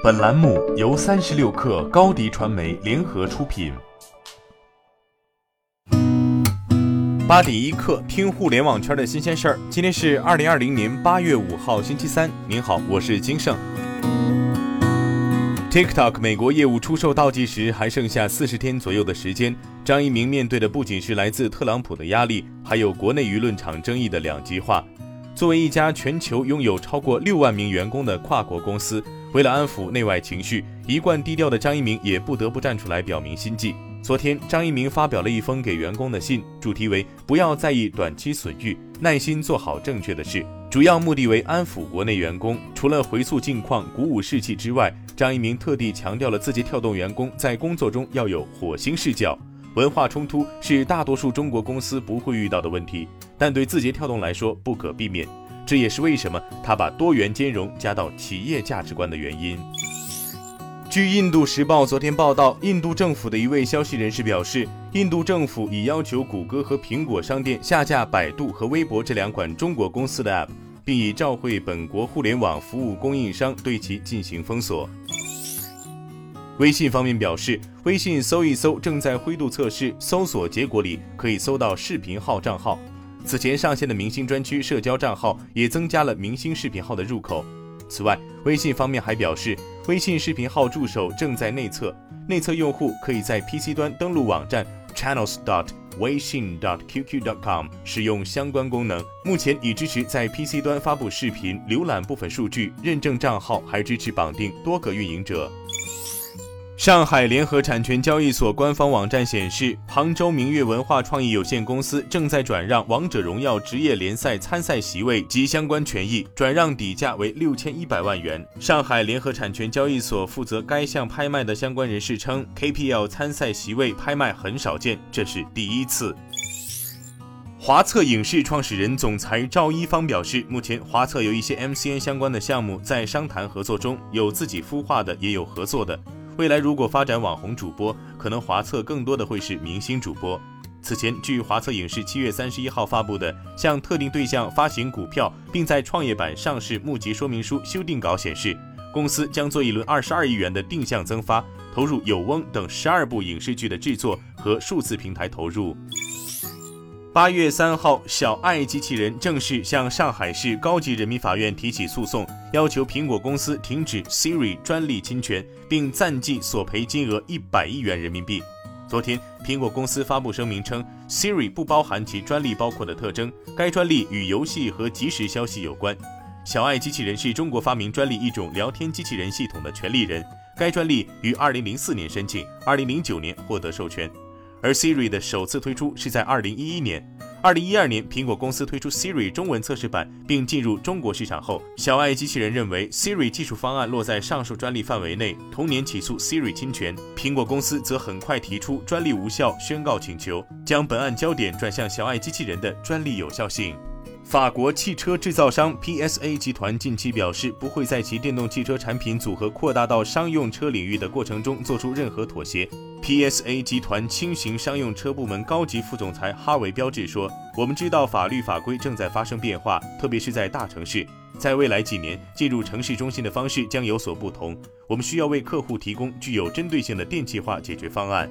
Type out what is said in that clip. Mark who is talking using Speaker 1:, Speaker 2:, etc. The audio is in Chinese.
Speaker 1: 本栏目由三十六氪高低传媒联合出品。八点一刻，听互联网圈的新鲜事儿。今天是二零二零年八月五号，星期三。您好，我是金盛。TikTok 美国业务出售倒计时还剩下四十天左右的时间，张一鸣面对的不仅是来自特朗普的压力，还有国内舆论场争议的两极化。作为一家全球拥有超过六万名员工的跨国公司，为了安抚内外情绪，一贯低调的张一鸣也不得不站出来表明心迹。昨天，张一鸣发表了一封给员工的信，主题为“不要在意短期损益，耐心做好正确的事”，主要目的为安抚国内员工。除了回溯近况、鼓舞士气之外，张一鸣特地强调了字节跳动员工在工作中要有火星视角。文化冲突是大多数中国公司不会遇到的问题，但对字节跳动来说不可避免。这也是为什么他把多元兼容加到企业价值观的原因。据《印度时报》昨天报道，印度政府的一位消息人士表示，印度政府已要求谷歌和苹果商店下架百度和微博这两款中国公司的 App，并已召回本国互联网服务供应商对其进行封锁。微信方面表示，微信搜一搜正在灰度测试，搜索结果里可以搜到视频号账号。此前上线的明星专区社交账号也增加了明星视频号的入口。此外，微信方面还表示，微信视频号助手正在内测，内测用户可以在 PC 端登录网站 channels dot 微信 dot qq dot com 使用相关功能。目前已支持在 PC 端发布视频、浏览部分数据、认证账号，还支持绑定多个运营者。上海联合产权交易所官方网站显示，杭州明月文化创意有限公司正在转让《王者荣耀》职业联赛参赛席位及相关权益，转让底价为六千一百万元。上海联合产权交易所负责该项拍卖的相关人士称，KPL 参赛席位拍卖很少见，这是第一次。华策影视创始人、总裁赵一芳表示，目前华策有一些 MCN 相关的项目在商谈合作中，有自己孵化的，也有合作的。未来如果发展网红主播，可能华策更多的会是明星主播。此前，据华策影视七月三十一号发布的向特定对象发行股票，并在创业板上市募集说明书修订稿显示，公司将做一轮二十二亿元的定向增发，投入有翁等十二部影视剧的制作和数字平台投入。八月三号，小爱机器人正式向上海市高级人民法院提起诉讼，要求苹果公司停止 Siri 专利侵权，并暂计索赔金额一百亿元人民币。昨天，苹果公司发布声明称，Siri 不包含其专利包括的特征，该专利与游戏和即时消息有关。小爱机器人是中国发明专利一种聊天机器人系统的权利人，该专利于二零零四年申请，二零零九年获得授权。而 Siri 的首次推出是在2011年，，2012年，苹果公司推出 Siri 中文测试版并进入中国市场后，小爱机器人认为 Siri 技术方案落在上述专利范围内，同年起诉 Siri 侵权。苹果公司则很快提出专利无效宣告请求，将本案焦点转向小爱机器人的专利有效性。法国汽车制造商 PSA 集团近期表示，不会在其电动汽车产品组合扩大到商用车领域的过程中做出任何妥协。PSA 集团轻型商用车部门高级副总裁哈维标志说：“我们知道法律法规正在发生变化，特别是在大城市。在未来几年，进入城市中心的方式将有所不同。我们需要为客户提供具有针对性的电气化解决方案。”